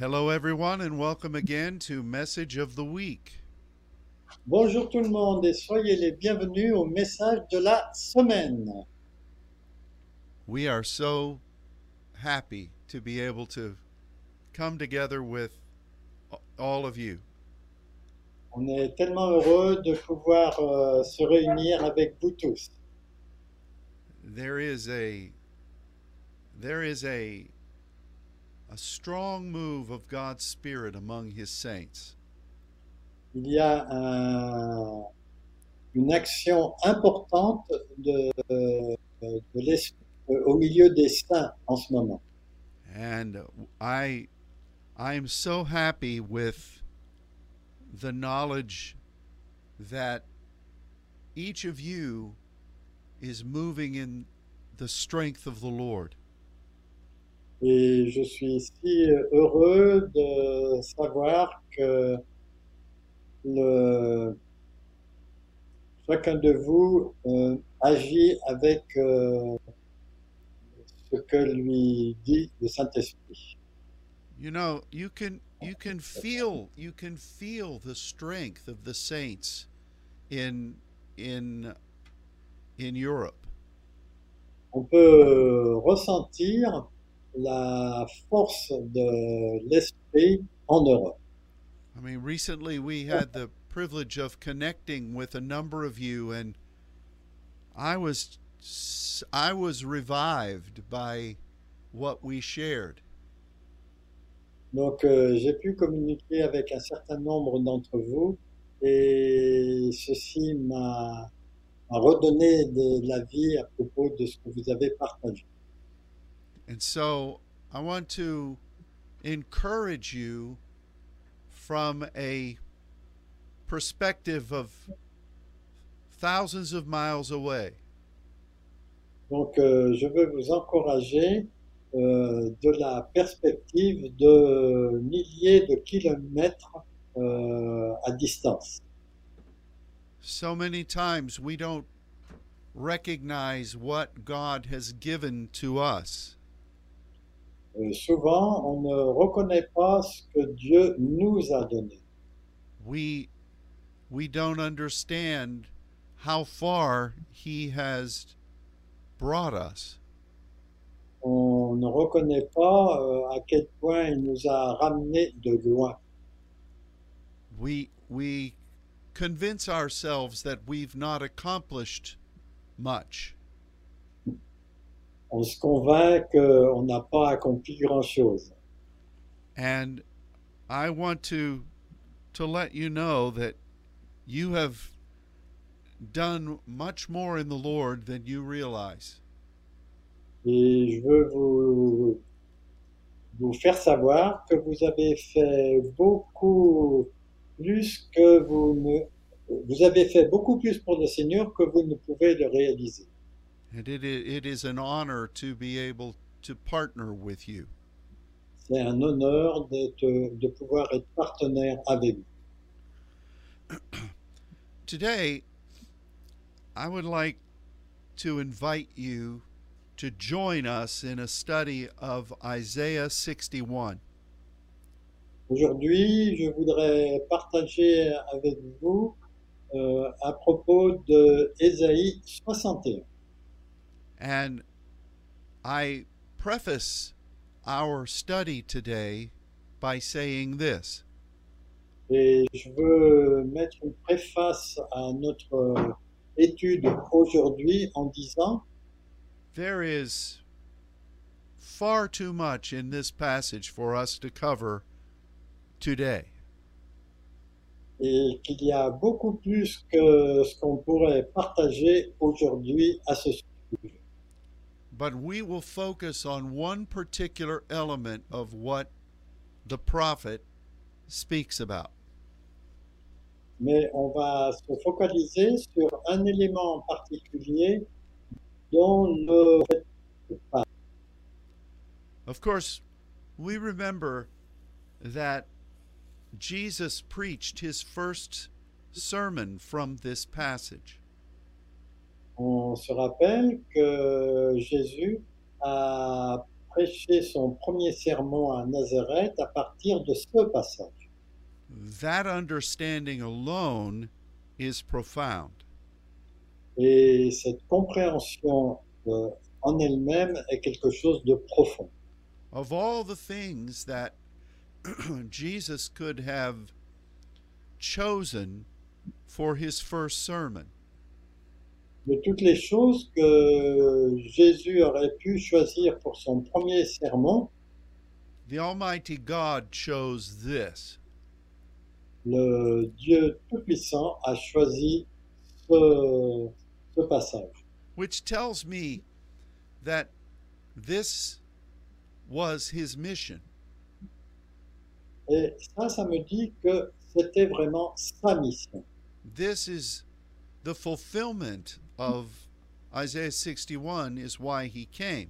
Hello, everyone, and welcome again to Message of the Week. Bonjour tout le monde et soyez les bienvenus au message de la semaine. We are so happy to be able to come together with all of you. On est tellement heureux de pouvoir euh, se réunir avec vous tous. There is a there is a a strong move of God's Spirit among His saints. Il y a un- une action importante de, de l'esprit euh, au milieu des saints en ce moment. And I I am so happy with the knowledge that each of you is moving in the strength of the Lord. Et je suis si heureux de savoir que le, chacun de vous euh, agit avec euh, ce que lui dit le Saint-Esprit. You know, you can you can feel you can feel the strength of the saints in in in Europe. On peut ressentir la force de l'Esprit en Europe. I mean, recently we had the privilege of connecting with a number of you, and I was I was revived by what we shared. Donc, euh, j'ai pu communiquer avec un certain nombre d'entre vous et ceci m'a m'a redonné de la vie à propos de ce que vous avez partagé. And so I want to encourage you from a perspective of thousands of miles away. Donc, euh, je veux vous encourager euh, de la perspective de milliers de kilomètres euh, à distance. So many times we don't recognize what God has given to us. Souvent, on ne reconnaît pas ce que Dieu nous a donné. We we don't understand how far he has brought us. On ne reconnaît pas euh, à quel point il nous a ramenés de loin. We we convince ourselves that we've not accomplished much. On se convainc qu'on n'a pas accompli grand-chose. And I want to to let you know that you have done much more in the Lord than you realize. Et je veux vous, vous faire savoir que vous avez fait beaucoup plus que vous ne... Vous avez fait beaucoup plus pour le Seigneur que vous ne pouvez le réaliser. And it it is an honor to be able to partner with you. C'est un honneur d'être- de pouvoir être partenaire avec vous. Today, I would like to invite you to join us in a study of Isaiah 61. Aujourd'hui, je voudrais partager avec vous euh, à propos de Ésaïe 61. And I preface our study today by saying this Et je veux mettre une préface à notre étude aujourd'hui en disant there is far too much in this passage for us to cover today. et qu'il y a beaucoup plus que ce qu'on pourrait partager aujourd'hui à ce sujet. But we will focus on one particular element of what the prophet speaks about. Mais on va se focaliser sur un élément en particulier dont le Of course, we remember that Jesus preached his first sermon from this passage. On se rappelle que Jésus a prêché son premier sermon à Nazareth à partir de ce passage. That understanding alone is profound. Et cette compréhension euh, en elle-même est quelque chose de profond. Of all the things that Jesus could have chosen for his first sermon, De toutes les choses que Jésus aurait pu choisir pour son premier sermon, the Almighty God chose this. le Dieu Tout-Puissant a choisi ce, ce passage. which tells me that this was his mission. Et ça, ça me dit que c'était vraiment sa mission. This is the fulfillment of Isaiah 61 is why he came.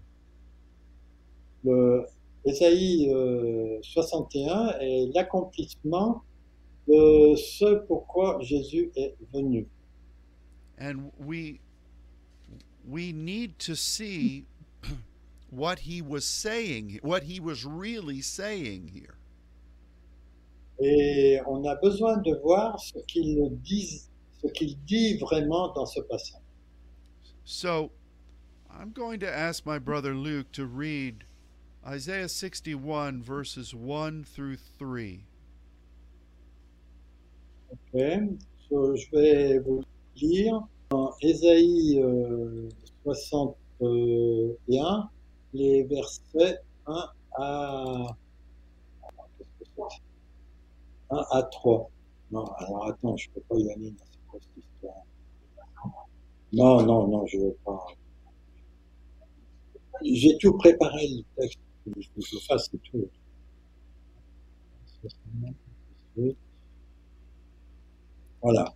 Le Ésaïe euh, 61 est l'accomplissement de ce pourquoi Jésus est venu. And we we need to see what he was saying, what he was really saying here. Et on a besoin de voir ce qu'il dit, ce qu'il dit vraiment dans ce passage. So I'm going to ask my brother Luke to read Isaiah 61 verses 1 through 3. Ok. So, je vais vous lire dans Ésaïe euh, 61 les versets 1 à qu'est-ce que c'est 1 à 3. Non, alors attends, je peux pas y aller dans cette. Non, non, non, je veux pas. J'ai tout préparé le texte, que je le fasse et tout. 68. Voilà.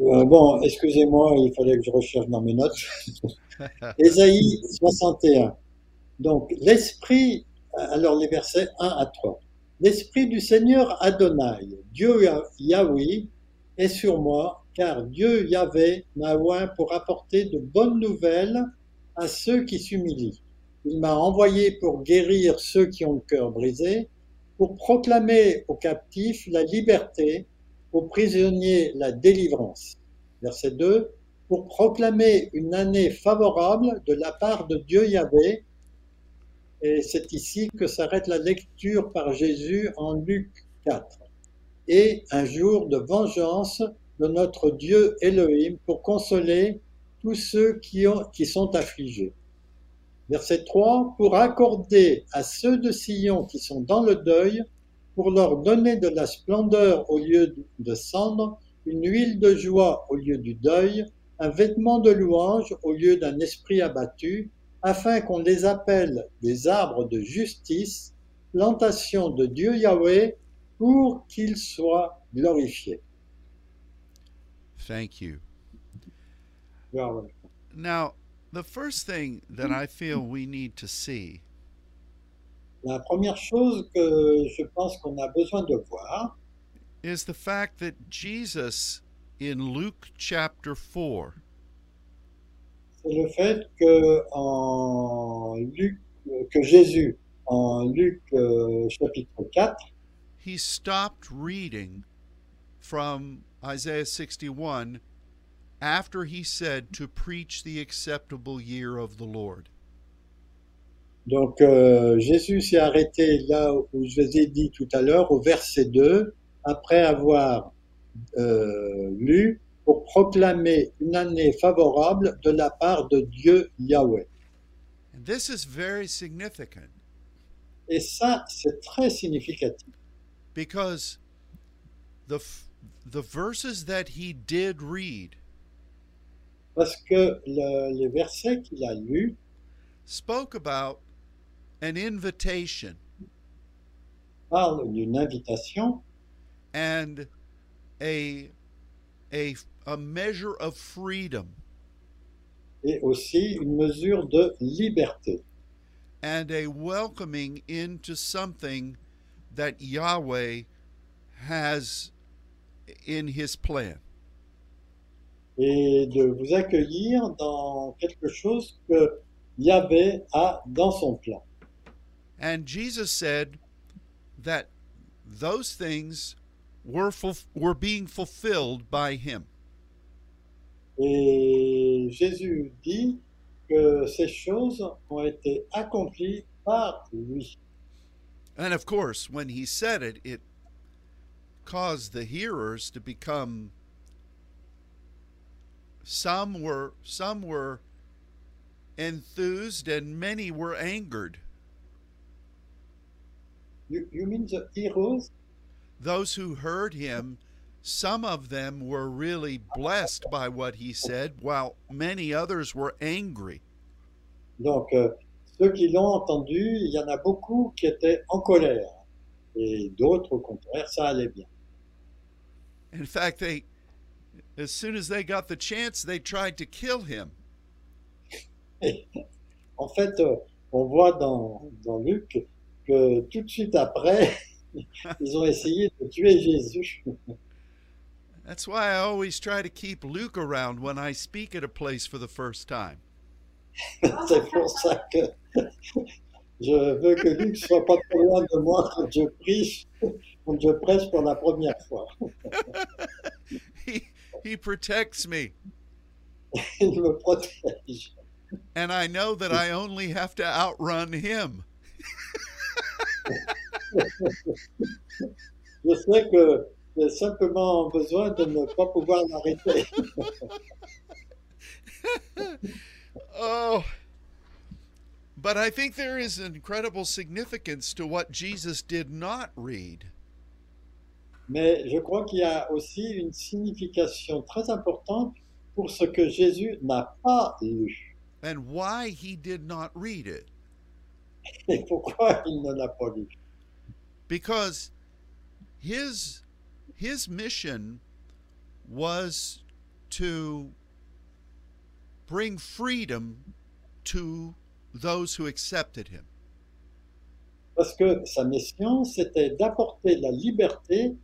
Euh, bon, excusez-moi, il fallait que je recherche dans mes notes. Ésaïe 61. Donc, l'esprit, alors les versets 1 à 3. L'esprit du Seigneur Adonai, Dieu Yah- Yahweh, est sur moi, car Dieu Yahvé m'a oint pour apporter de bonnes nouvelles à ceux qui s'humilient. Il m'a envoyé pour guérir ceux qui ont le cœur brisé, pour proclamer aux captifs la liberté, aux prisonniers la délivrance. Verset 2. Pour proclamer une année favorable de la part de Dieu Yahvé. Et c'est ici que s'arrête la lecture par Jésus en Luc 4. Et un jour de vengeance de notre Dieu Elohim pour consoler tous ceux qui, ont, qui sont affligés. Verset 3. Pour accorder à ceux de Sion qui sont dans le deuil pour leur donner de la splendeur au lieu de cendre, une huile de joie au lieu du deuil, un vêtement de louange au lieu d'un esprit abattu, afin qu'on les appelle des arbres de justice, plantation de Dieu Yahweh, pour qu'il soit glorifié. Thank you. Now, the first thing that I feel we need to see La première chose que je pense qu'on a besoin de voir, is the fact that Jesus in Luke chapter 4 c'est le fait que en Luc, que Jésus, en Luc euh, chapitre 4, he stopped reading from Isaiah 61 after he said to preach the acceptable year of the Lord. Donc euh, Jésus s'est arrêté là où je vous ai dit tout à l'heure, au verset 2, après avoir euh, lu pour proclamer une année favorable de la part de Dieu Yahweh. And this is very significant Et ça, c'est très significatif, because the f- the verses that he did read parce que le- les versets qu'il a lus spoke about an invitation. parlent d'une invitation and a a a measure of freedom. et aussi une mesure de liberté. And a welcoming into something that Yahweh has in his plan. et de vous accueillir dans quelque chose que Yahvé a dans son plan. And Jesus said that those things were were being fulfilled by him. Et Jésus dit que ces choses ont été accomplies par lui. And of course, when he said it, it caused the hearers to become some were some were enthused and many were angered. You, you mean the heroes? Those who heard him, some of them were really blessed by what he said, while many others were angry. Donc, euh, ceux qui l'ont entendu, il y en a beaucoup qui étaient en colère. Et d'autres, au contraire, ça allait bien. In fact, they as soon as they got the chance, they tried to kill him. En fait, euh, on voit dans, dans Luc que tout de suite après, ils ont essayé de tuer Jésus. That's why I always try to keep Luke around when I speak at a place for the first time. C'est pour ça que je veux que Luc soit pas trop loin de moi quand je prie, quand je prêche pour la première fois. he he protects me, Il me protège. and I know that I only have to outrun him. Je sais que j'ai simplement besoin de ne pas pouvoir l'arrêter. Oh. But I think there is an incredible significance to what Jesus did not read. Mais je crois qu'il y a aussi une signification très importante pour ce que Jésus n'a pas lu. and why he did not read it. Et pourquoi il ne l'a pas lu Because his his mission was to bring freedom to those who accepted him. Parce que sa mission, c'était d'apporter la liberté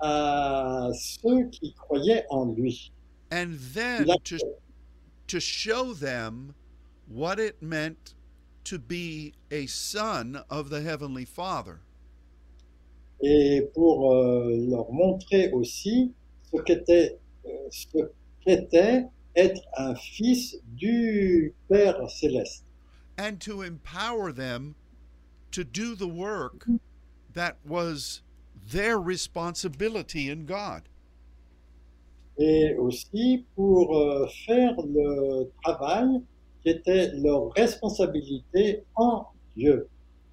à ceux qui croyaient en lui. And then to to show them what it meant to be a son of the heavenly Father. Et pour euh, leur montrer aussi ce qu'était euh, ce qu'était être un fils du Père céleste. and to empower them to do the work that was their responsibility in God. et aussi pour euh, faire le travail qui était leur responsabilité en Dieu.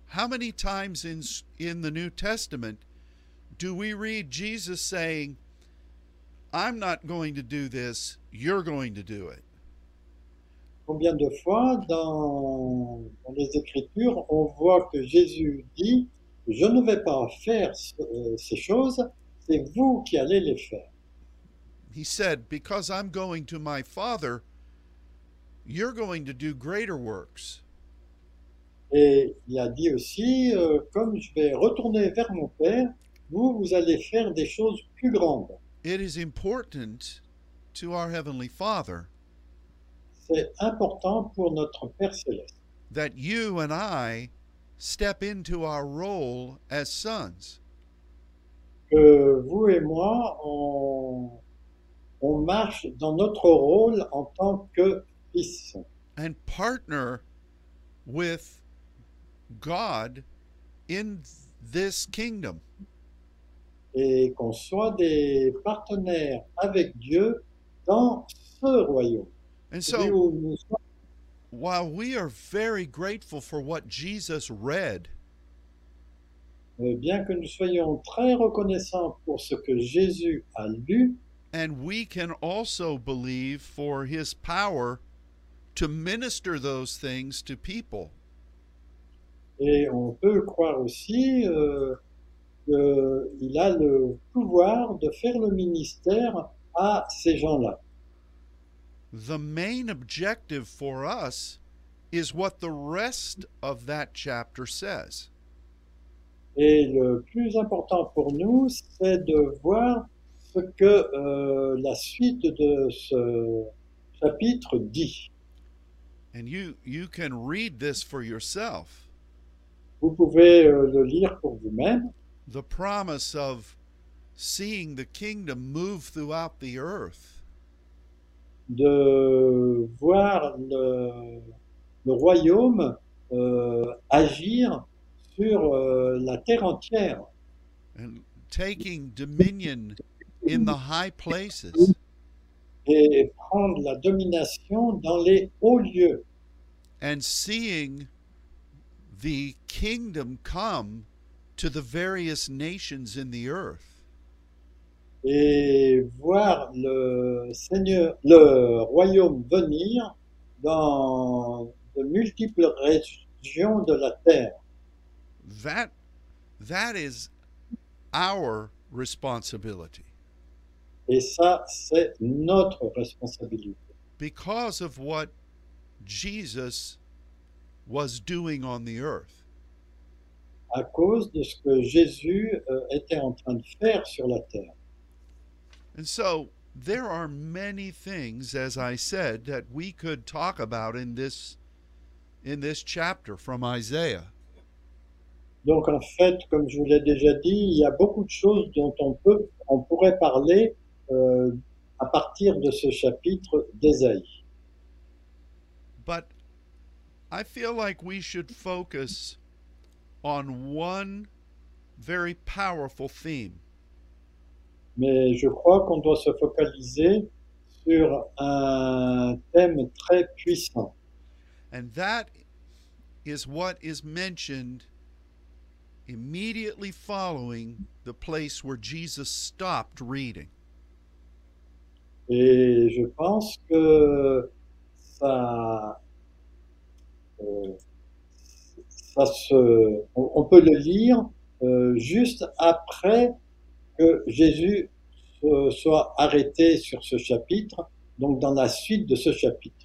How many times in in the New Testament do we read Jesus saying, "I'm not going to do this, you're going to do it." Combien de fois dans, dans les Écritures on voit que Jésus dit Je ne vais pas faire ce- euh, ces choses, c'est vous qui allez les faire. He said, "Because I'm going to my Father, you're going to do greater works." Et il a dit aussi euh, Comme je vais retourner vers mon Père, vous, vous allez faire des choses plus grandes. It is important to our heavenly Father C'est important pour notre Père céleste. that you and I step into our role as sons. que vous et moi, on, on marche dans notre rôle en tant que fils and partner with God in this kingdom. Et qu'on soit des partenaires avec Dieu dans ce royaume. And so, while we are very grateful for what Jesus read, Euh, bien que nous soyons très reconnaissants pour ce que Jésus a lu, and we can also believe for his power to minister those things to people, et on peut croire aussi euh, qu'il a le pouvoir de faire le ministère à ces gens-là. the main objective for us is what the rest of that chapter says. Et le plus important pour nous, c'est de voir ce que euh, la suite de ce chapitre dit. And you you can read this for yourself. Vous pouvez euh, le lire pour vous-même. The promise of seeing the kingdom move throughout the earth. de voir le, le royaume euh, agir sur euh, la terre entière. And taking dominion in the high places. Et prendre la domination dans les hauts lieux. And seeing the kingdom come to the various nations in the earth. et voir le Seigneur, le royaume venir dans de multiples régions de la terre. That that is our responsibility Et ça, c'est notre responsabilité. because of what Jesus was doing on the earth. À cause de ce que Jésus euh, était en train de faire sur la terre. And so there are many things, as I said, that we could talk about in this in this chapter from Isaiah. Donc en fait, comme je vous l'ai déjà dit, il y a beaucoup de choses dont on peut, on pourrait parler euh, à partir de ce chapitre d'Ésaïe. But I feel like we should focus on one very powerful theme, Mais je crois qu'on doit se focaliser sur un thème très puissant. and that is what is mentioned immediately following the place where Jesus stopped reading. Et je pense que ça, euh, ça se, on, peut le lire euh, juste après que Jésus se- soit arrêté sur ce chapitre, donc dans la suite de ce chapitre.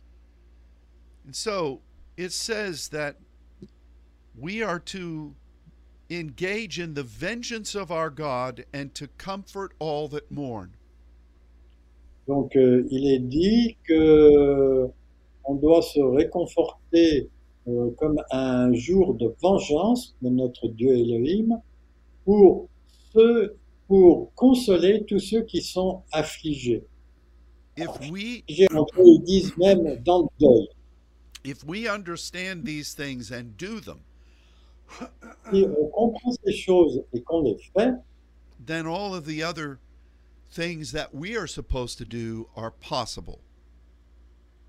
And so it says that we are to engage in the vengeance of our God and to comfort all that mourn. Donc euh, il est dit que on doit se réconforter euh, comme un jour de vengeance de notre Dieu Elohim pour ceux, pour consoler tous ceux qui sont affligés. If we ils disent même dans le deuil. if we understand these things and do them, Si on comprend ces choses et qu'on les fait, then all of the other things that we are supposed to do are possible.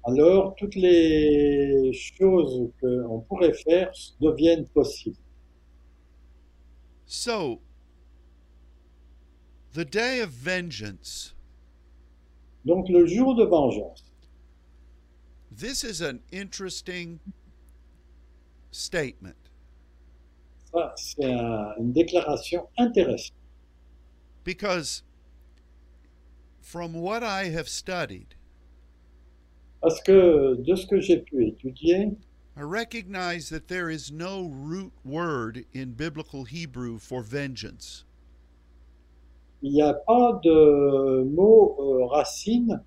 Alors toutes les choses qu'on pourrait faire deviennent possibles. So the day of vengeance Donc le jour de vengeance, this is an interesting statement ça c'est un- une déclaration intéressante. because from what I have studied, Parce que de ce que j'ai pu étudier, I recognize that there is no root word in biblical Hebrew for vengeance. il n'y a pas de mot euh, racine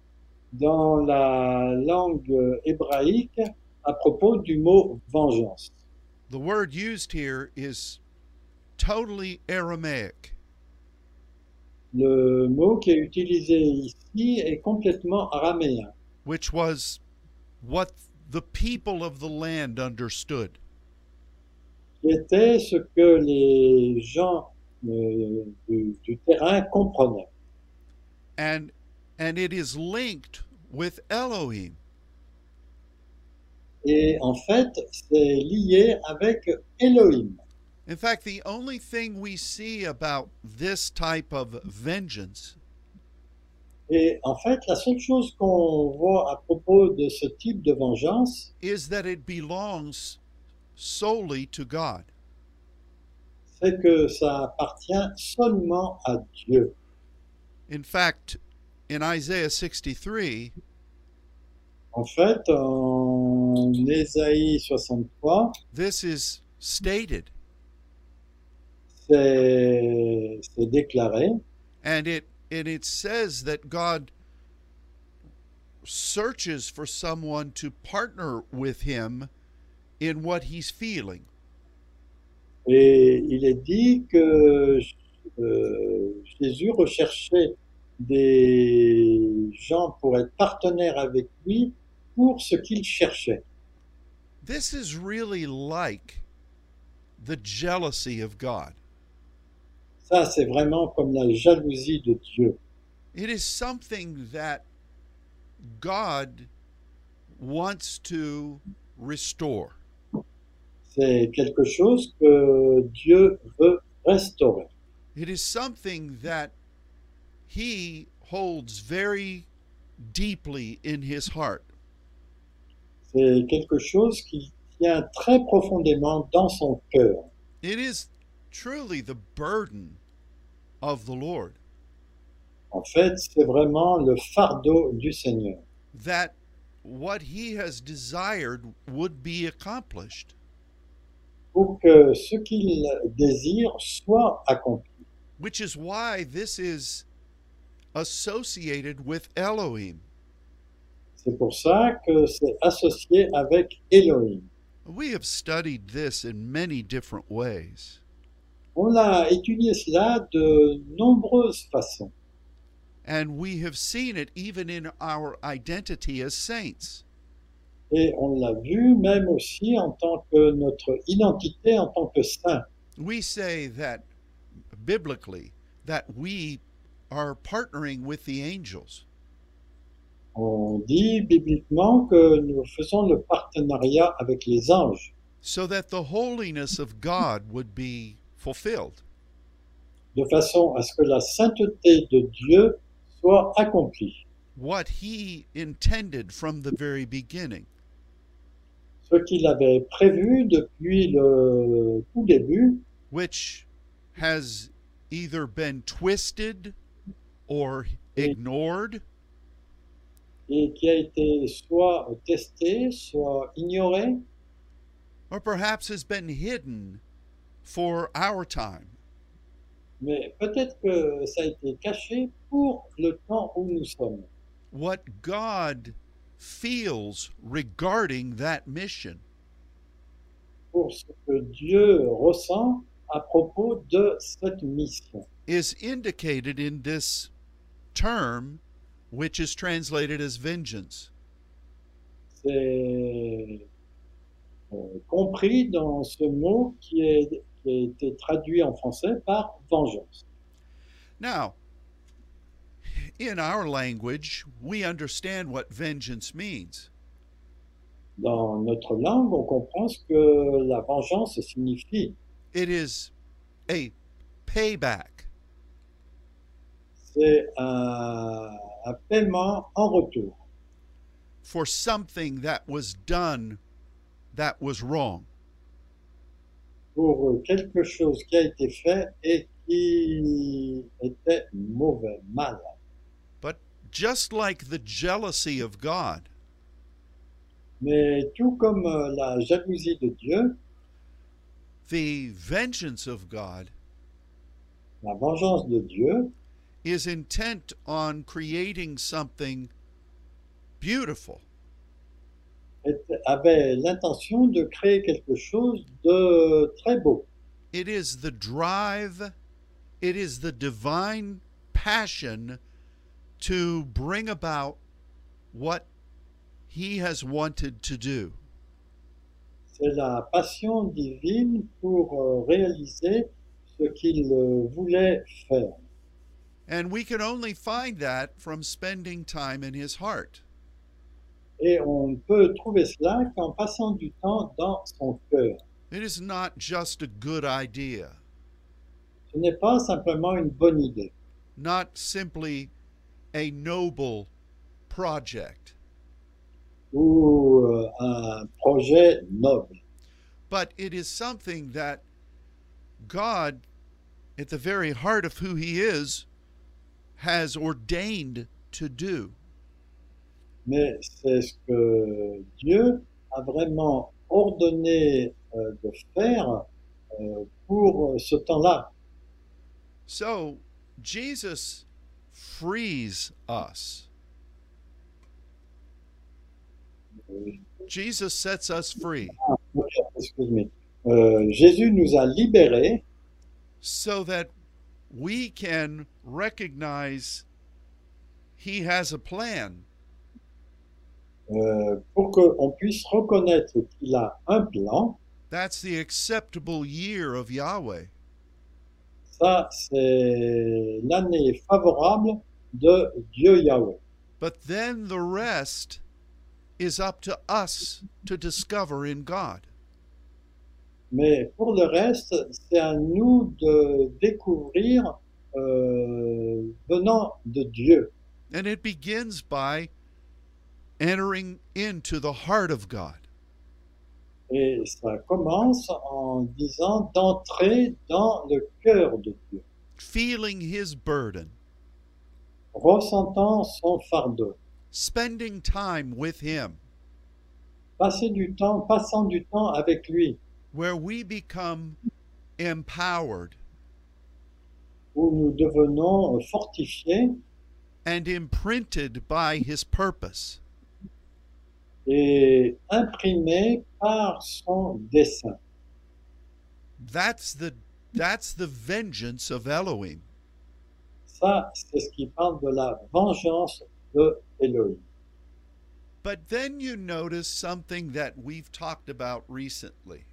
dans la langue hébraïque à propos du mot vengeance. The word used here is totally Aramaic. Le mot qui est utilisé ici est complètement araméen, which was what the people of the land understood. ce que les gens euh, du, du terrain comprenaient. And and it is linked with Elohim. Et en fait, c'est lié avec Elohim. In fact, the only thing we see about this type of vengeance Et en fait, la seule chose qu'on voit à propos de ce type de vengeance, is that it belongs solely to God. c'est que ça appartient seulement à Dieu. In fact, in Isaiah 63, En fait, en Ésaïe 63, this is stated c'est c'est déclaré and it and it says that God searches for someone to partner with him in what he's feeling. Et il est dit que euh, Jésus recherchait des gens pour être partenaires avec lui pour ce qu'il cherchait. This is really like the jealousy of God. Ça, c'est vraiment comme la jalousie de Dieu. It is something that God wants to restore. C'est quelque chose que Dieu veut restaurer. It is something that He holds very deeply in His heart. C'est quelque chose qui tient très profondément dans son cœur. It is truly the burden of the Lord En fait, c'est vraiment le fardeau du Seigneur. that what He has desired would be accomplished. Pour que ce qu'il désire soit accompli. which is why this is associated with Elohim. C'est pour ça que c'est associé avec Elohim. We have studied this in many different ways. On a étudié cela de nombreuses façons. And we have seen it even in our identity as saints. Et on l'a vu même aussi en tant que notre identité en tant que saint. We say that biblically that we are partnering with the angels. On dit bibliquement que nous faisons le partenariat avec les anges so that the holiness of God would be fulfilled. de façon à ce que la sainteté de Dieu soit accomplie. What he intended from the very beginning. Ce qu'il avait prévu depuis le tout début, which has either been twisted or ignored et qui a été soit testé, soit ignoré, or perhaps has been hidden for our time. mais peut-être que ça a été caché pour le temps où nous sommes. What God feels regarding that mission. Pour ce que Dieu ressent à propos de cette mission. is indicated in this term, which is translated as vengeance. C'est euh, compris dans ce mot qui, est, qui a été traduit en français par vengeance. Now, in our language, we understand what vengeance means. Dans notre langue, on comprend ce que la vengeance signifie. It is a payback, C'est un, un paiement en retour for something that was done that was wrong. Pour quelque chose qui a été fait et qui était mauvais, mal. But just like the jealousy of God, Mais tout comme euh, la jalousie de Dieu, the vengeance of God la vengeance de Dieu is intent on creating something beautiful. Avait l'intention de créer quelque chose de très beau. It is the drive, it is the divine passion to bring about what he has wanted to do. C'est la passion divine pour euh, réaliser ce qu'il euh, voulait faire. And we can only find that from spending time in his heart. Et on peut trouver cela qu'en passant du temps dans son cœur. It is not just a good idea, Ce n'est pas simplement une bonne idée, not simply a noble project, ou euh, un projet noble, but it is something that God, at the very heart of who he is, has ordained to do. Mais c'est ce que Dieu a vraiment ordonné euh, de faire euh, pour ce temps-là. So Jesus frees us. Euh, Jesus sets us free. euh, Jésus nous a libérés so that we can recognize He has a plan euh, pour qu'on puisse reconnaître qu'il a un plan. That's the acceptable year of Yahweh. Ça, c'est l'année favorable de Dieu Yahweh. But then the rest is up to us to discover in God. Mais pour le reste, c'est à nous de découvrir euh, venant de Dieu. And it begins by entering into the heart of God. Et ça commence en disant d'entrer dans le cœur de Dieu, feeling his burden, ressentant son fardeau, spending time with him, passer du temps, passant du temps avec lui, where we become empowered. Où nous devenons fortifiés. And imprinted by his purpose. Et imprimés par son dessein. That's the that's the vengeance of Elohim. Ça, c'est ce qui parle de la vengeance de Elohim. But then you notice something that we've talked about recently.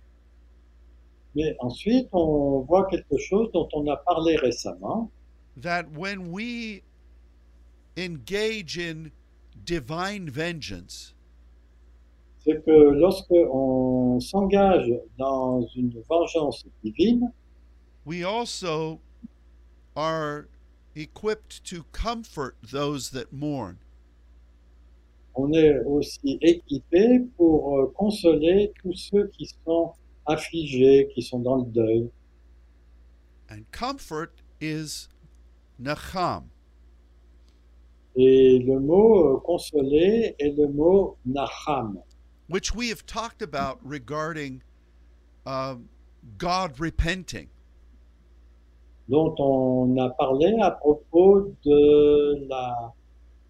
Mais ensuite, on voit quelque chose dont on a parlé récemment, That when we engage in divine vengeance, c'est que lorsque on s'engage dans une vengeance divine, we also are equipped to comfort those that mourn. on est aussi équipé pour euh, consoler tous ceux qui sont affligés, qui sont dans le deuil. And comfort is nacham. Et le mot euh, consoler est le mot nacham, which we have talked about regarding um, God repenting. dont on a parlé à propos de la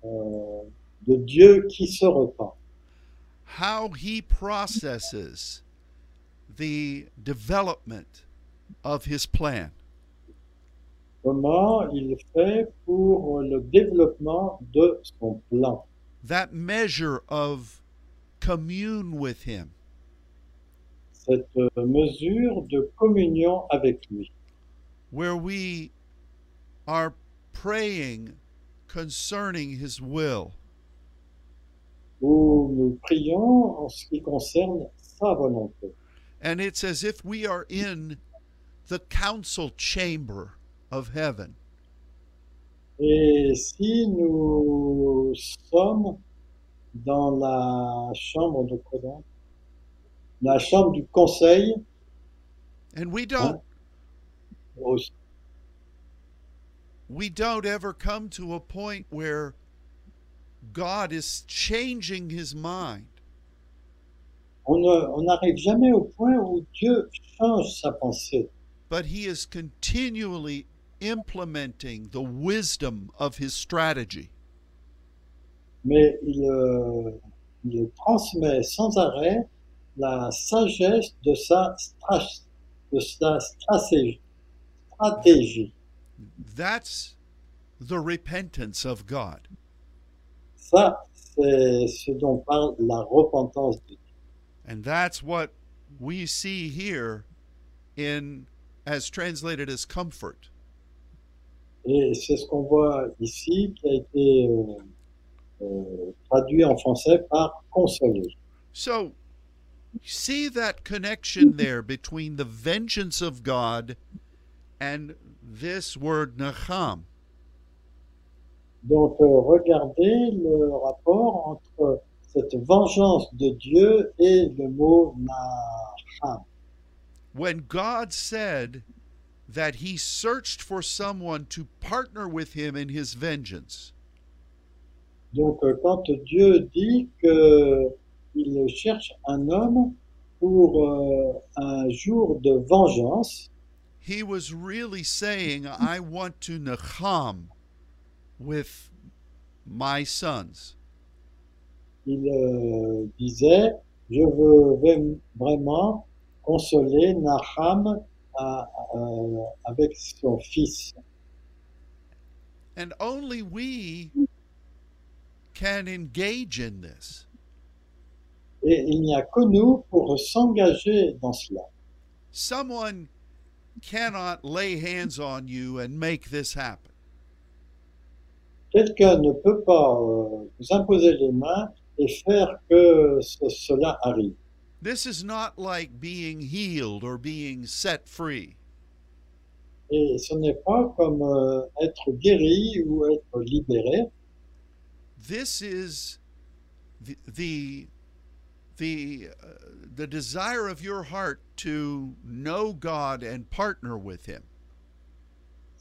euh, de Dieu qui se repent. how he processes the development of his plan. Comment il fait pour le développement de son plan. That measure of commune with him. Cette mesure de communion avec lui, where we are praying concerning his will. où nous prions en ce qui concerne sa volonté. And it's as if we are in the council chamber of heaven. Et si nous sommes dans la chambre de donc La chambre du conseil, And we don't au- we don't ever come to a point where God is changing his mind. on n'arrive jamais au point où Dieu change sa pensée, but he is continually implementing the wisdom of his strategy. Mais il, euh, il transmet sans arrêt la sagesse de sa, de sa stratégie. stratégie. That's the repentance of God. Ça, c'est ce dont parle la repentance de Dieu. And that's what we see here in as translated as comfort. Et c'est ce qu'on voit ici qui a été euh, traduit en français par consoler. So see that connection there between the vengeance of God and this word nacham. Donc, euh, regardez le rapport entre cette vengeance de Dieu et le mot Naham. when God said that he searched for someone to partner with him in his vengeance, Donc, euh, quand Dieu dit qu'il cherche un homme pour euh, un jour de vengeance, he was really saying, I want to nacham with my sons. il euh, disait, je veux vra- vraiment consoler Naham à- à- avec son fils. And only we can engage in this. Et il n'y a que nous pour s'engager dans cela. Someone cannot lay hands on you and make this happen. Quelqu'un ne peut pas euh, vous imposer les mains et faire que ce- cela arrive. This is not like being healed or being set free. Et ce n'est pas comme euh, être guéri ou être libéré. This is the the the, uh, the desire of your heart to know God and partner with Him.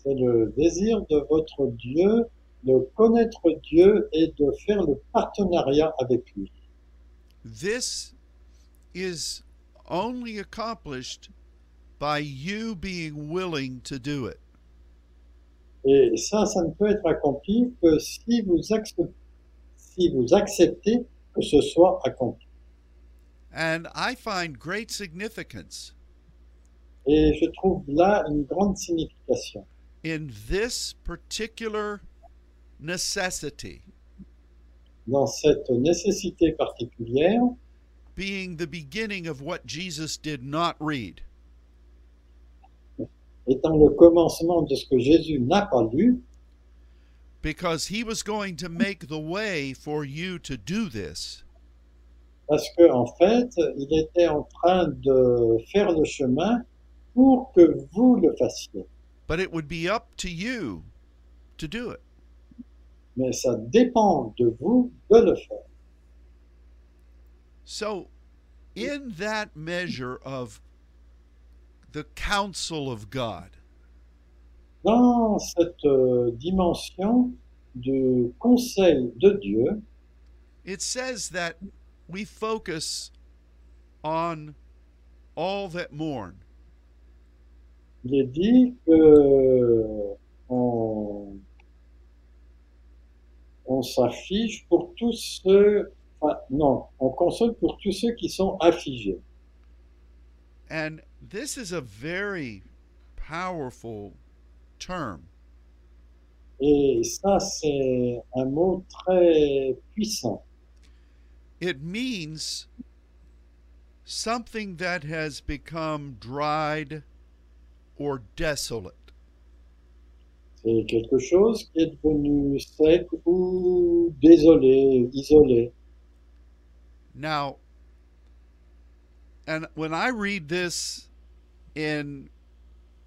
C'est le désir de votre Dieu de connaître Dieu et de faire le partenariat avec lui. This is only accomplished by you being willing to do it. Et ça, ça ne peut être accompli que si vous acceptez, si vous acceptez que ce soit accompli. And I find great significance Et je trouve là une grande signification. in this particular necessity Dans cette nécessité particulière, being the beginning of what Jesus did not read. étant le commencement de ce que Jésus n'a pas lu, because he was going to make the way for you to do this. parce que en fait, il était en train de faire le chemin pour que vous le fassiez. But it would be up to you to do it. Mais ça dépend de vous de le faire. So, in that measure of the counsel of God, Dans cette euh, dimension du conseil de Dieu, it says that we focus on all that mourn. il est dit que on, on s'affiche pour tous ceux, enfin, non, on console pour tous ceux qui sont affligés. And this is a very powerful term. Et ça, c'est un mot très puissant. It means something that has become dried or desolate. C'est quelque chose qui est devenu sec ou désolé, isolé. Now, and when I read this in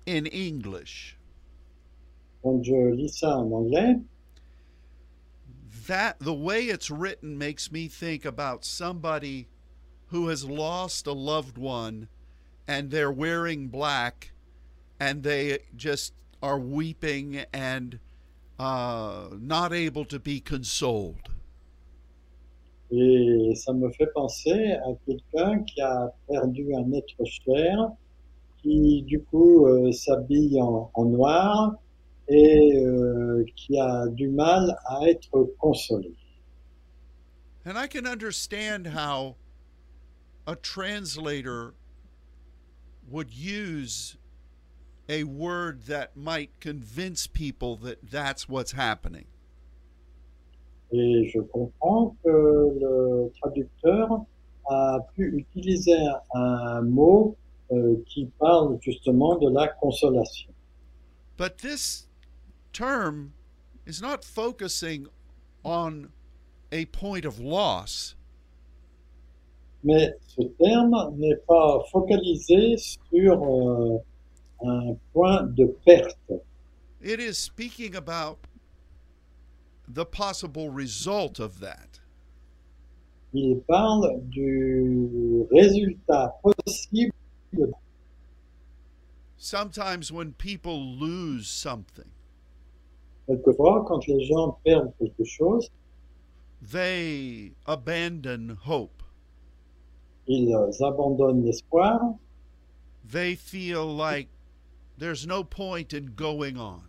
in English, Quand je lis ça en anglais, that the way it's written makes me think about somebody who has lost a loved one and they're wearing black and they just are weeping and uh, not able to be consoled. Et ça me fait penser à quelqu'un qui a perdu un être cher, qui du coup euh, s'habille en, en noir et euh, qui a du mal à être consolé. And I can understand how a translator would use a word that might convince people that that's what's happening. Et je comprends que le traducteur a pu utiliser un, mot euh, qui parle justement de la consolation. But this term is not focusing on a point of loss. Mais ce terme n'est pas focalisé sur euh, un point de perte. It is speaking about the possible result of that. Il parle du résultat possible. Sometimes when people lose something, Quelquefois, quand les gens perdent quelque chose, they abandon hope. ils abandonnent l'espoir, They feel like there's no point in going on.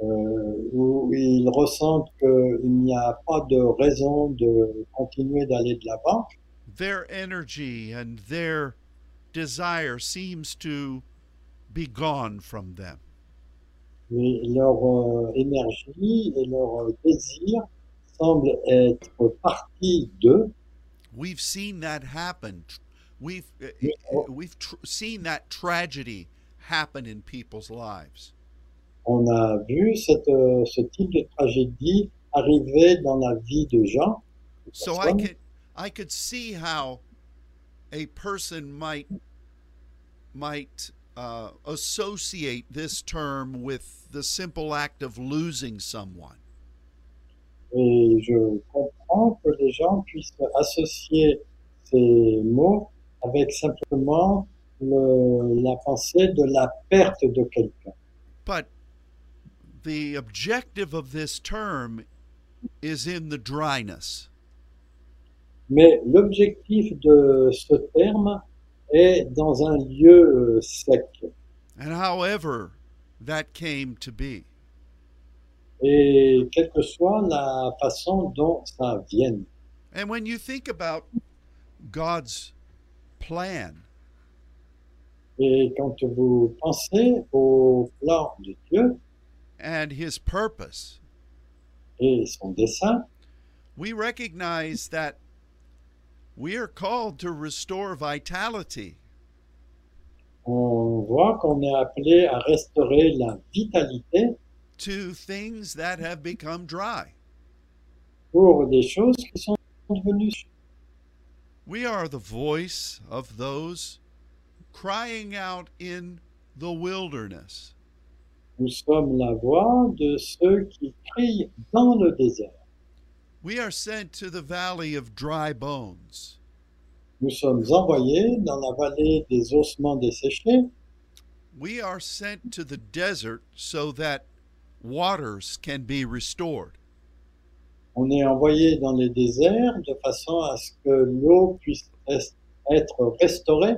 euh, où ils ressentent qu'il n'y a pas de raison de continuer d'aller de l'avant. Their energy and their desire seems to be gone from them. Et leur euh, énergie et leur euh, désir semblent être partis d'eux. We've seen that happen. We've uh, Yeah. we've tr- seen that tragedy happen in people's lives. On a vu cette, euh, ce type de tragédie arriver dans la vie de gens. de So I could I could see how a person might might uh, associate this term with the simple act of losing someone. Et je comprends que les gens puissent associer ces mots avec simplement le- la pensée de la perte de quelqu'un. But the objective of this term is in the dryness. Mais l'objectif de ce terme est dans un lieu euh, sec. And however that came to be. Et quelle que soit la façon dont ça vienne. And when you think about God's plan, Et quand vous pensez au plan de Dieu and his purpose, et son dessein, we recognize that we are called to restore vitality. on voit qu'on est appelé à restaurer la vitalité to things that have become dry. pour des choses qui sont devenues. We are the voice of those crying out in the wilderness. Nous sommes la voix de ceux qui crient dans le désert. We are sent to the valley of dry bones. Nous sommes envoyés dans la vallée des ossements desséchés. We are sent to the desert so that waters can be restored. On est envoyé dans les déserts de façon à ce que l'eau puisse être restaurée.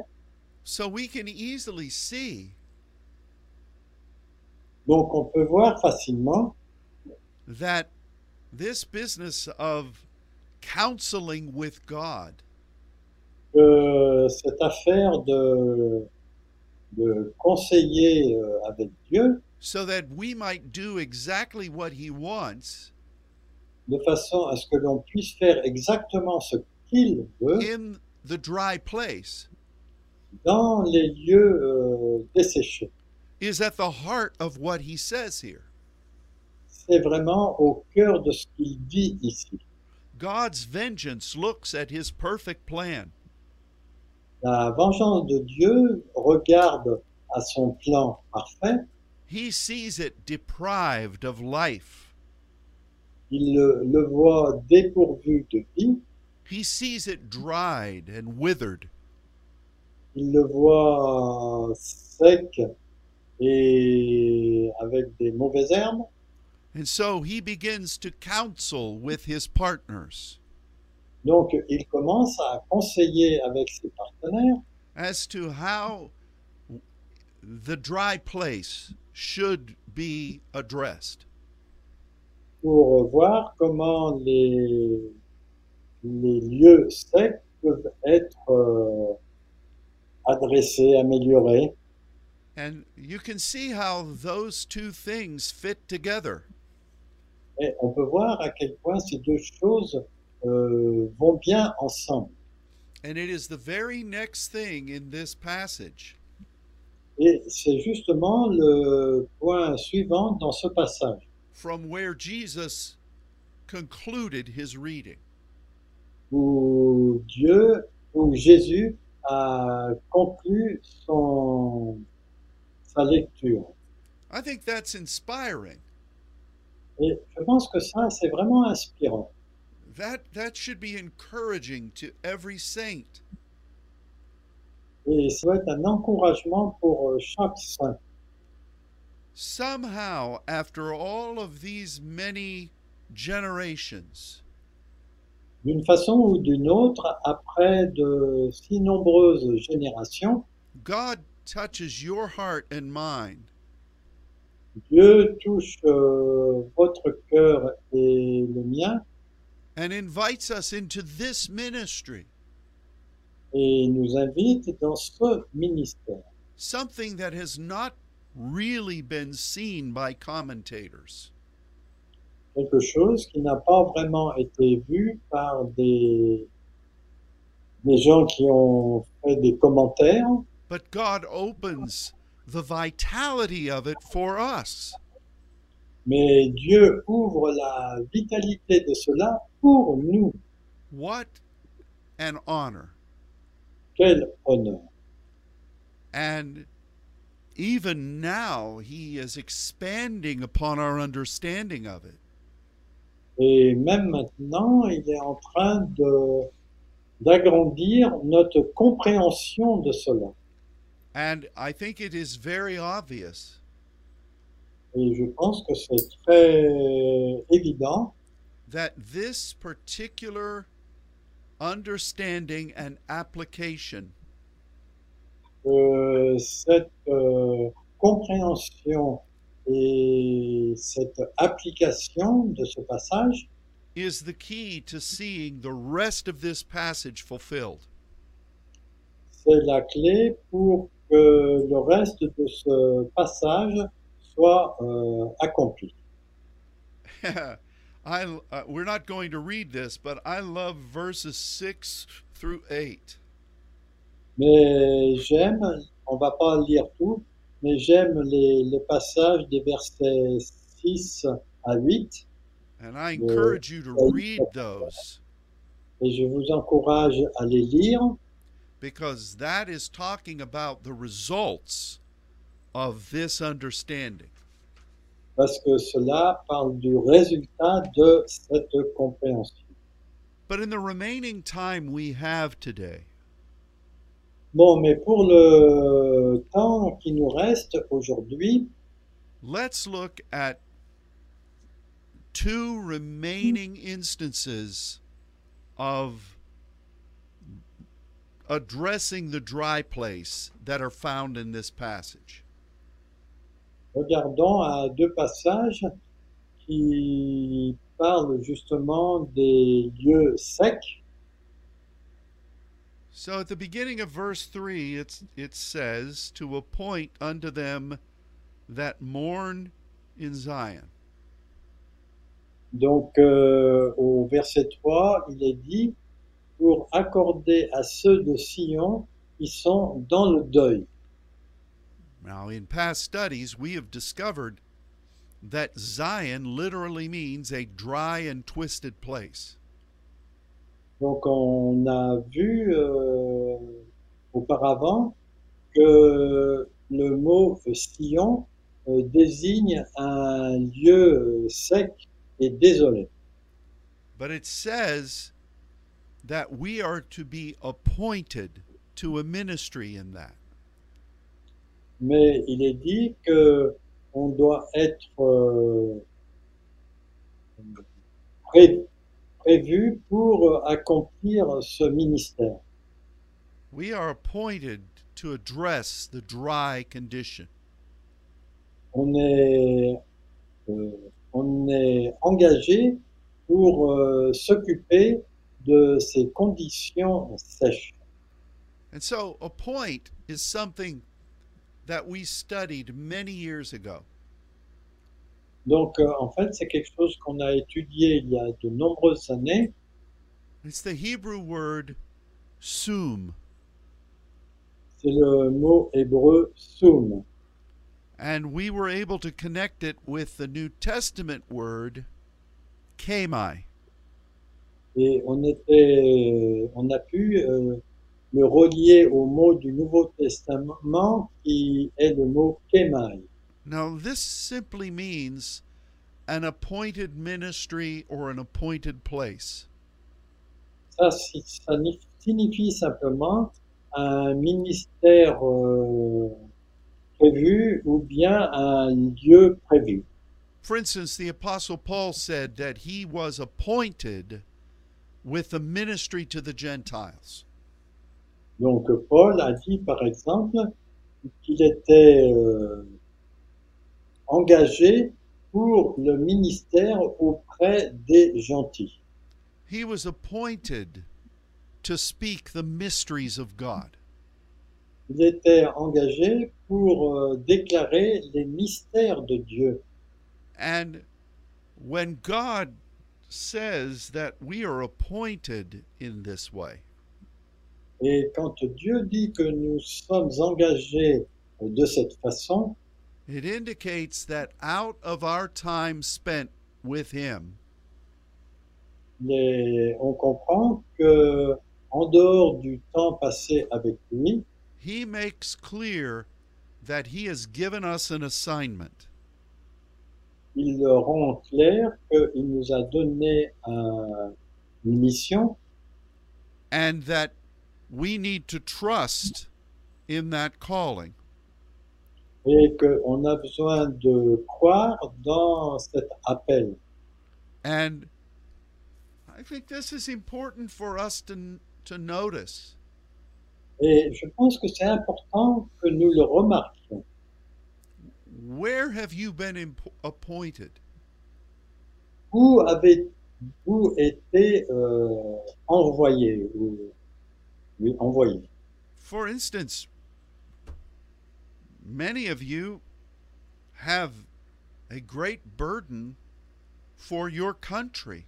So we can easily see Donc on peut voir facilement that this business of counseling with God que cette affaire de, de conseiller euh, avec Dieu, so that we might do exactly what He wants de façon à ce que l'on puisse faire exactement ce qu'il veut in the dry place dans les lieux euh, desséchés. is at the heart of what He says here. C'est vraiment au cœur de ce qu'il dit ici. God's vengeance looks at His perfect plan. La vengeance de Dieu regarde à son plan parfait, He sees it deprived of life. il le, le voit dépourvu de vie, He sees it dried and withered. il le voit sec et avec des mauvaises herbes, And so he begins to counsel with his partners donc il commence à conseiller avec ses partenaires as to how the dry place should be addressed. pour voir comment les, les lieux secs peuvent être euh, adressés, améliorés. And you can see how those two things fit together. Et on peut voir à quel point ces deux choses euh, vont bien ensemble. And it is the very next thing in this passage. Et c'est justement le point suivant dans ce passage, from where Jesus concluded his reading. où Dieu, où Jésus a conclu son, sa lecture. I think that's inspiring. Et je pense que ça, c'est vraiment inspirant. That that should be encouraging to every saint. Et ça va être un encouragement pour euh, chaque saint. Somehow, after all of these many generations, D'une façon ou d'une autre, après de si nombreuses générations, God touches your heart and mind Dieu touche euh, votre cœur et le mien and invites us into this ministry et nous invite dans ce ministère. something that has not really been seen by commentators. Quelque chose qui n'a pas vraiment été vu par des, des gens qui ont fait des commentaires, But God opens the vitality of it for us. mais Dieu ouvre la vitalité de cela pour nous. What an honor. Quel honneur. And even now, He is expanding upon our understanding of it. Et même maintenant, il est en train d'agrandir notre compréhension de cela. And I think it is very obvious Et je pense que c'est très évident that this particular understanding and application cette euh, compréhension et cette application de ce passage is the key to seeing the rest of this passage fulfilled. c'est la clé pour que le reste de ce passage soit euh, accompli. I uh, we're not going to read this, but I love verses 6 through 8. Mais j'aime, on va pas lire tout, mais j'aime les, les passages des versets 6 à 8 And I encourage you to read those et je vous encourage à les lire because that is talking about the results of this understanding. parce que cela parle du résultat de cette compréhension. But in the remaining time we have today, Bon, mais pour le temps qui nous reste aujourd'hui, let's look at two remaining instances of addressing the dry place that are found in this passage. regardons à deux passages qui parlent justement des lieux secs. So at the beginning of verse 3, it's, it says, To appoint unto them that mourn in Zion. Donc euh, au verset 3, il est dit pour accorder à ceux de Sion qui sont dans le deuil. Now, in past studies, we have discovered that Zion literally means a dry and twisted place. Donc on a vu euh, auparavant que le mot Sion euh, désigne un lieu sec et désolé. But it says that we are to be appointed to a ministry in that. Mais il est dit que on doit être euh, pré- prévu pour accomplir ce ministère. We are appointed to address the dry condition. On est, euh, on est engagé pour euh, s'occuper de ces conditions sèches. And so, appoint is something that we studied many years ago. Donc, euh, en fait, c'est quelque chose qu'on a étudié il y a de nombreuses années. It's the Hebrew word sum. C'est le mot hébreu soum. And we were able to connect it with the New Testament word kemai. Et on, était, on a pu euh, le relier au mot du Nouveau Testament qui est le mot kémai. Now, this simply means an appointed ministry or an appointed place. Ça, ça ni- signifie simplement un ministère euh, prévu ou bien un lieu prévu. For instance, the Apostle Paul said that he was appointed with the ministry to the Gentiles. Donc Paul a dit par exemple qu'il était euh, engagé pour le ministère auprès des gentils. He was appointed to speak the mysteries of God. Il était engagé pour euh, déclarer les mystères de Dieu. And when God says that we are appointed in this way, Et quand Dieu dit que nous sommes engagés de cette façon, it indicates that out of our time spent with Him, les- on comprend que en dehors du temps passé avec lui, He makes clear that He has given us an assignment. Il rend clair qu'il nous a donné un- une mission and that we need to trust in that calling. et qu'on a besoin de croire dans cet appel. And I think this is important for us to, to notice. Et je pense que c'est important que nous le remarquions. Where have you been imp- appointed? Où avez-vous été euh, envoyé ou oui, envoyé For instance, many of you have a great burden for your country.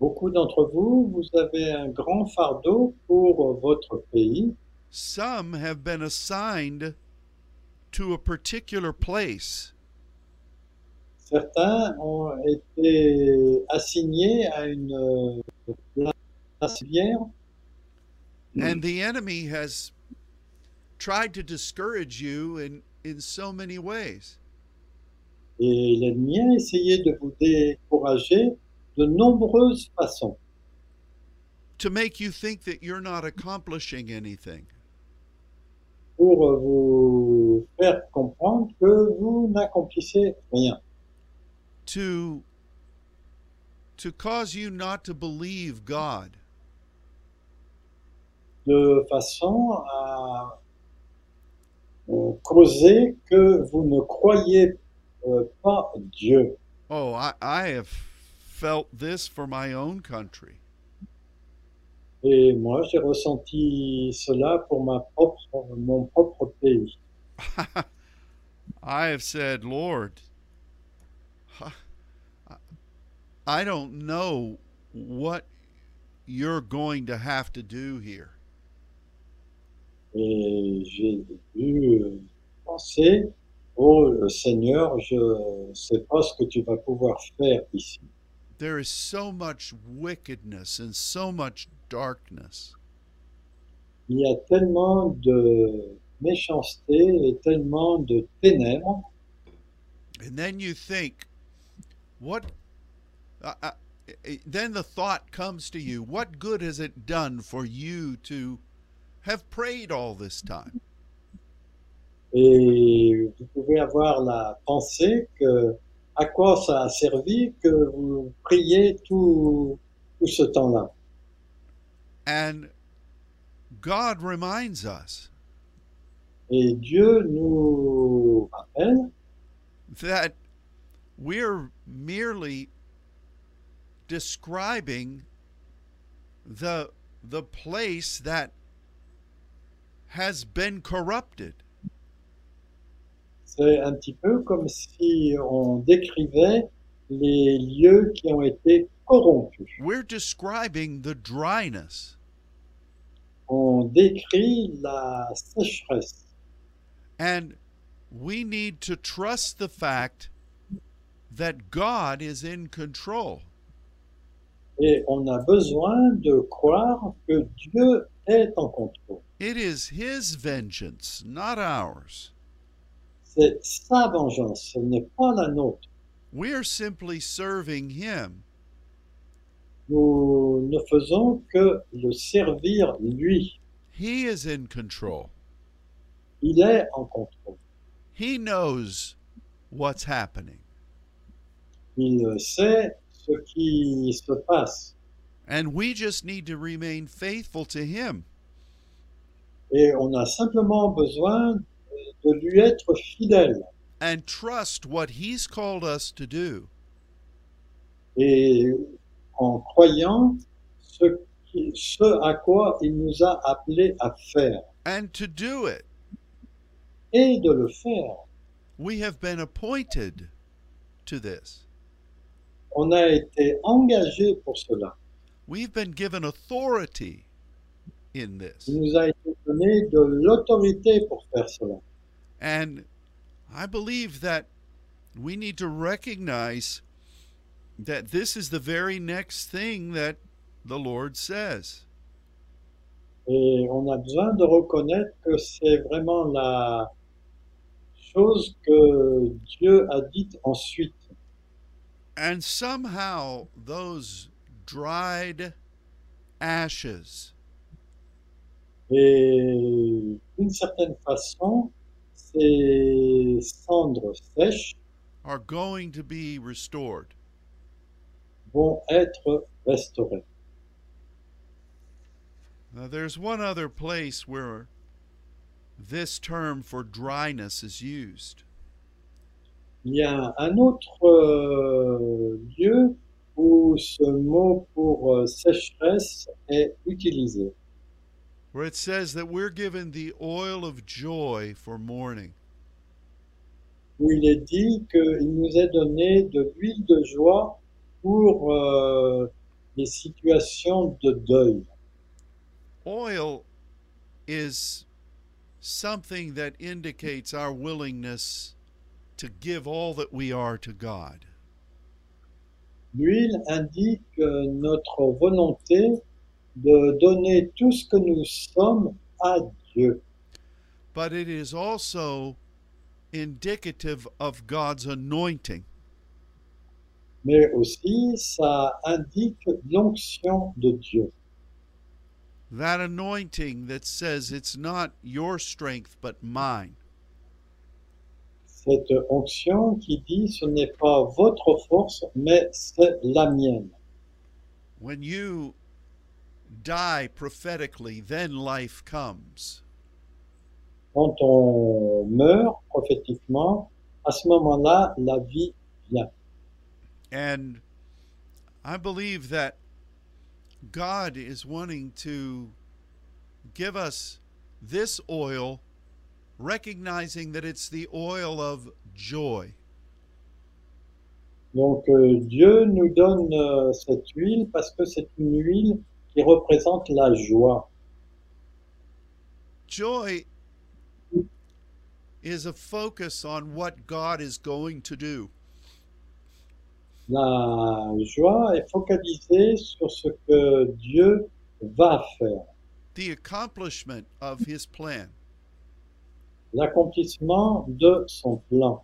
Beaucoup d'entre vous, vous avez un grand fardeau pour euh, votre pays. Some have been assigned to a particular place. Certains ont été assignés à une euh, place And the enemy has tried to discourage you in, in so many ways. et l'ennemi a essayé de vous décourager de nombreuses façons to make you think that you're not accomplishing anything. pour vous faire comprendre que vous n'accomplissez rien, To to cause you not to believe God. de façon à euh, causer que vous ne croyez euh, pas Dieu. Oh, I, I have felt this for my own country. Et moi, j'ai ressenti cela pour ma propre, mon propre pays. I have said, Lord, I don't know what you're going to have to do here. Et j'ai dû penser, oh Seigneur, je ne sais pas ce que tu vas pouvoir faire ici. There is so much wickedness and so much darkness. Il y a tellement de méchanceté et tellement de ténèbres. And then you think, what? Uh, uh, then the thought comes to you, what good has it done for you to have prayed all this time? Et vous pouvez avoir la pensée que à quoi ça a servi que vous priez tout, tout ce temps-là? And God reminds us Et Dieu nous rappelle that we're merely describing the the place that has been corrupted. C'est un petit peu comme si on décrivait les lieux qui ont été corrompus. We're describing the dryness On décrit la sécheresse. And we need to trust the fact that God is in control. Et on a besoin de croire que Dieu est en contrôle. It is his vengeance, not ours. C'est sa vengeance, ce n'est pas la nôtre. We're simply serving him. Nous ne faisons que le servir lui. He is in control. Il est en contrôle. He knows what's happening. Il sait ce qui se passe. And we just need to remain faithful to him. Et on a simplement besoin de lui être fidèle. and trust what he's called us to do. Et en croyant ce qui- ce à quoi il nous a appelés à faire and to do it. Et de le faire. We have been appointed to this. On a été engagés pour cela. We've been given authority in this. Il nous a été donné de l'autorité pour faire cela. And I believe that we need to recognize that this is the very next thing that the Lord says. Et on a besoin de reconnaître que c'est vraiment la chose que Dieu a dite ensuite. And somehow those dried ashes Et d'une certaine façon, ces cendres sèches are going to be restored. vont être restaurées. Now, there's one other place where this term for dryness is used. Il y a un autre euh, lieu où ce mot pour euh, sécheresse est utilisé, where it says that we're given the oil of joy for mourning. où il est dit qu'il nous est donné de l'huile de joie pour euh, les situations de deuil. Oil is something that indicates our willingness to give all that we are to God. L'huile indique euh, notre volonté de donner tout ce que nous sommes à Dieu. But it is also indicative of God's anointing. mais aussi ça indique l'onction de Dieu. That anointing that says it's not your strength but mine. Cette onction qui dit ce n'est pas votre force, mais c'est la mienne. When you die prophetically, then life comes. Quand on meurt prophétiquement, à ce moment-là, la vie vient. And I believe that God is wanting to give us this oil, recognizing that it's the oil of joy. Donc euh, Dieu nous donne euh, cette huile parce que c'est une huile qui représente la joie. Joy is a focus on what God is going to do. La joie est focalisée sur ce que Dieu va faire, the accomplishment of his plan. l'accomplissement de son plan.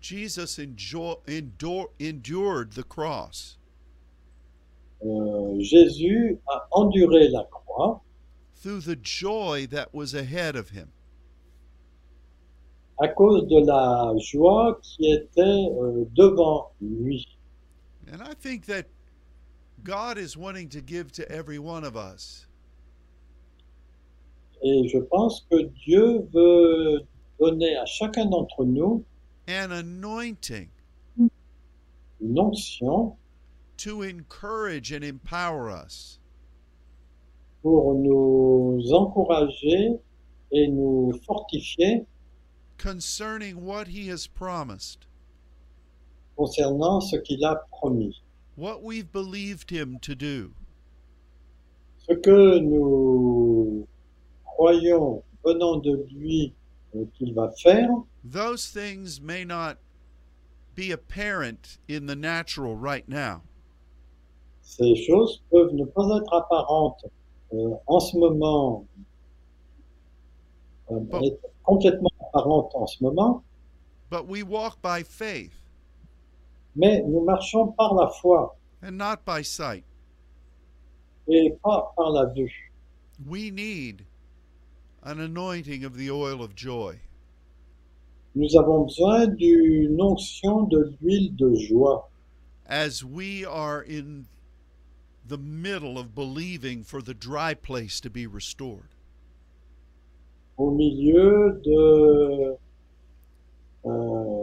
Jesus endure, endured the cross. Euh, Jésus a enduré la croix through the joy that was ahead of him. à cause de la joie qui était euh, devant lui. And I think that God is wanting to give to every one of us. Et je pense que Dieu veut donner à chacun d'entre nous an anointing. une onction to encourage and empower us. pour nous encourager et nous fortifier concerning what he has promised, concernant ce qu'il a promis. what we've believed him to do. Ce que nous croyons venant de lui qu'il va faire, Those things may not be apparent in the natural right now, ces choses peuvent ne pas être apparentes euh, en ce moment, euh, être complètement apparentes en ce moment, but we walk by faith mais nous marchons par la foi and not by sight. et pas par la vue. We need an anointing of the oil of joy. Nous avons besoin d'une onction de l'huile de joie as we are in the middle of believing for the dry place to be restored. au milieu de... euh,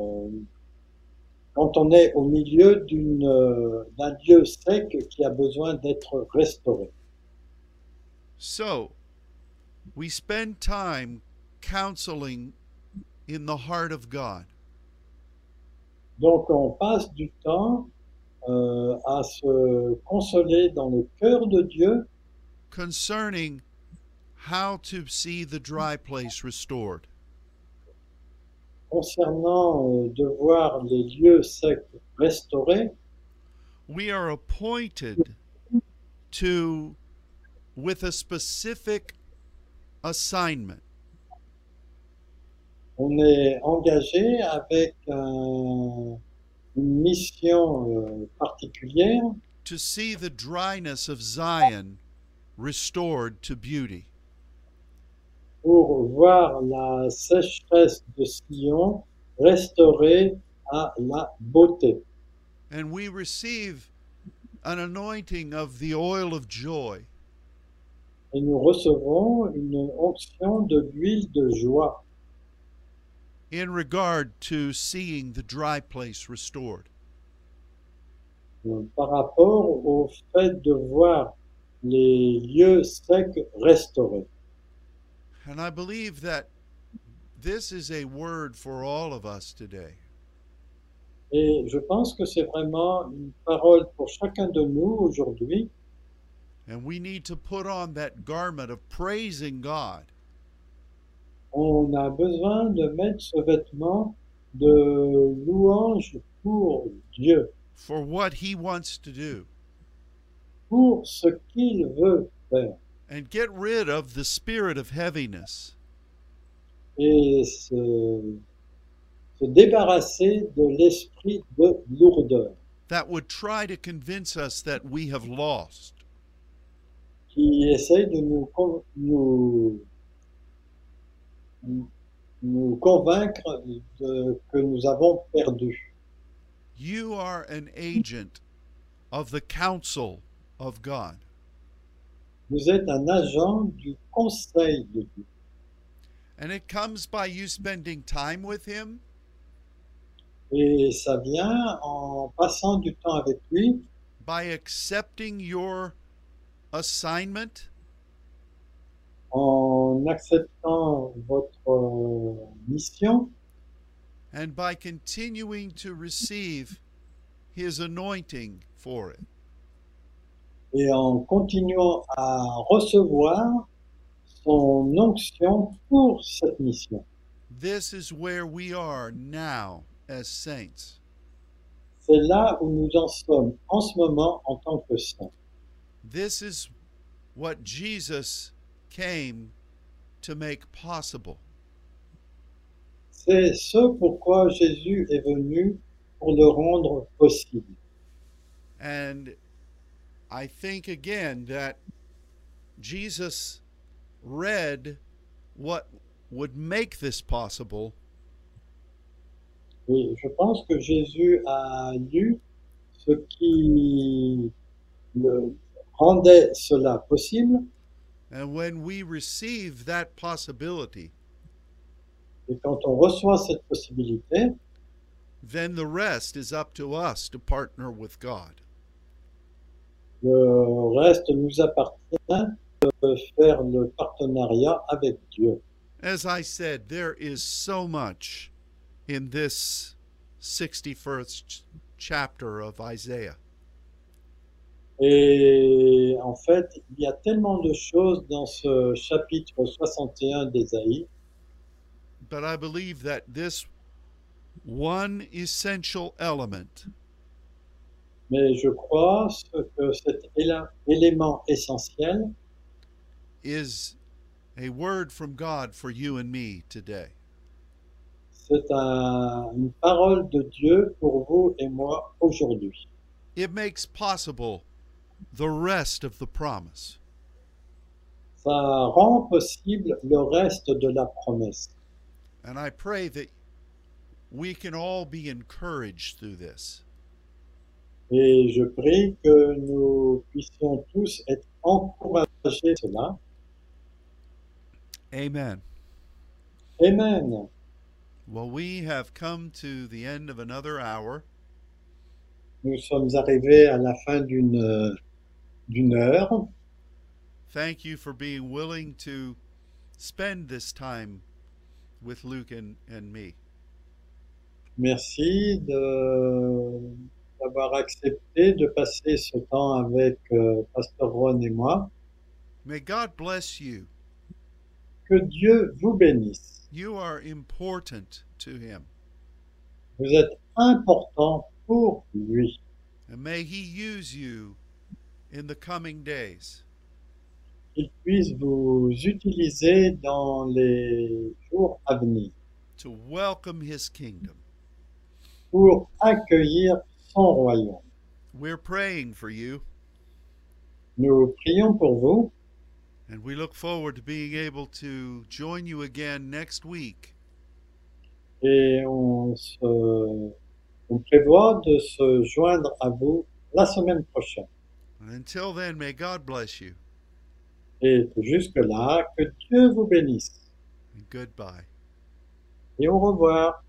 quand on est au milieu d'une, euh, d'un lieu sec qui a besoin d'être restauré. So, we spend time counseling in the heart of God. Donc on passe du temps euh, à se consoler dans le cœur de Dieu concerning how to see the dry place restored. Concernant euh, de voir les lieux secs restaurés. We are appointed to, with a specific assignment, On est engagé avec un- une mission euh, particulière to see the dryness of Zion restored to beauty. Pour voir la sécheresse de Sion restaurée à la beauté. And we receive an anointing of the oil of joy Et nous recevons une onction de l'huile de joie in regard to seeing the dry place restored. par rapport au fait de voir les lieux secs restaurés. And I believe that this is a word for all of us today. Et je pense que c'est vraiment une parole pour chacun de nous aujourd'hui. And we need to put on that garment of praising God On a besoin de mettre ce vêtement de louange pour Dieu, for what He wants to do pour ce qu'il veut faire. And get rid of the spirit of heaviness Et se, se débarrasser de l'esprit de lourdeur that would try to convince us that we have lost. qui essaye de nous, nous, nous convaincre de- que nous avons perdu. You are an agent of the counsel of God. Vous êtes un agent du conseil de Dieu. And it comes by you spending time with Him, Et ça vient en passant du temps avec lui, by accepting your assignment, en acceptant votre euh, mission and by continuing to receive His anointing for it? Et en continuant à recevoir son onction pour cette mission. This is where we are now as saints. C'est là où nous en sommes en ce moment en tant que saints. This is what Jesus came to make possible. C'est ce pourquoi Jésus est venu pour le rendre possible. And I think again that Jesus read what would make this possible Et je pense que Jésus a lu ce qui le rendait cela possible. And when we receive that possibility, Et quand on reçoit cette possibilité, then the rest is up to us to partner with God. Le reste nous appartient de faire le partenariat avec Dieu. As I said, there is so much in this 61st chapter of Isaiah. Et en fait, il y a tellement de choses dans ce chapitre 61 d'Ésaïe, But I believe that this one essential element mais je crois que cet élément essentiel is a word from God for you and me today. C'est un- une parole de Dieu pour vous et moi aujourd'hui. It makes possible the rest of the promise. Ça rend possible le reste de la promesse. And I pray that we can all be encouraged through this. Et je prie que nous puissions tous être encouragés cela. Amen. Amen. Well, we have come to the end of another hour. Nous sommes arrivés à la fin d'une d'une heure thank you for being willing to spend this time with Luke and, and me. Merci de- d'avoir accepté de passer ce temps avec euh, Pasteur Ron et moi. May God bless you. Que Dieu vous bénisse. You are important to Him, Vous êtes important pour lui. and may He use you in the coming days. Qu'il puisse vous utiliser dans les jours à venir to welcome his kingdom. pour accueillir son royaume. We're praying for you, Nous prions pour vous and we look forward to being able to join you again next week et on, se, on prévoit de se joindre à vous la semaine prochaine. And until then, may God bless you, Et jusque-là, que Dieu vous bénisse. and goodbye. Et au revoir.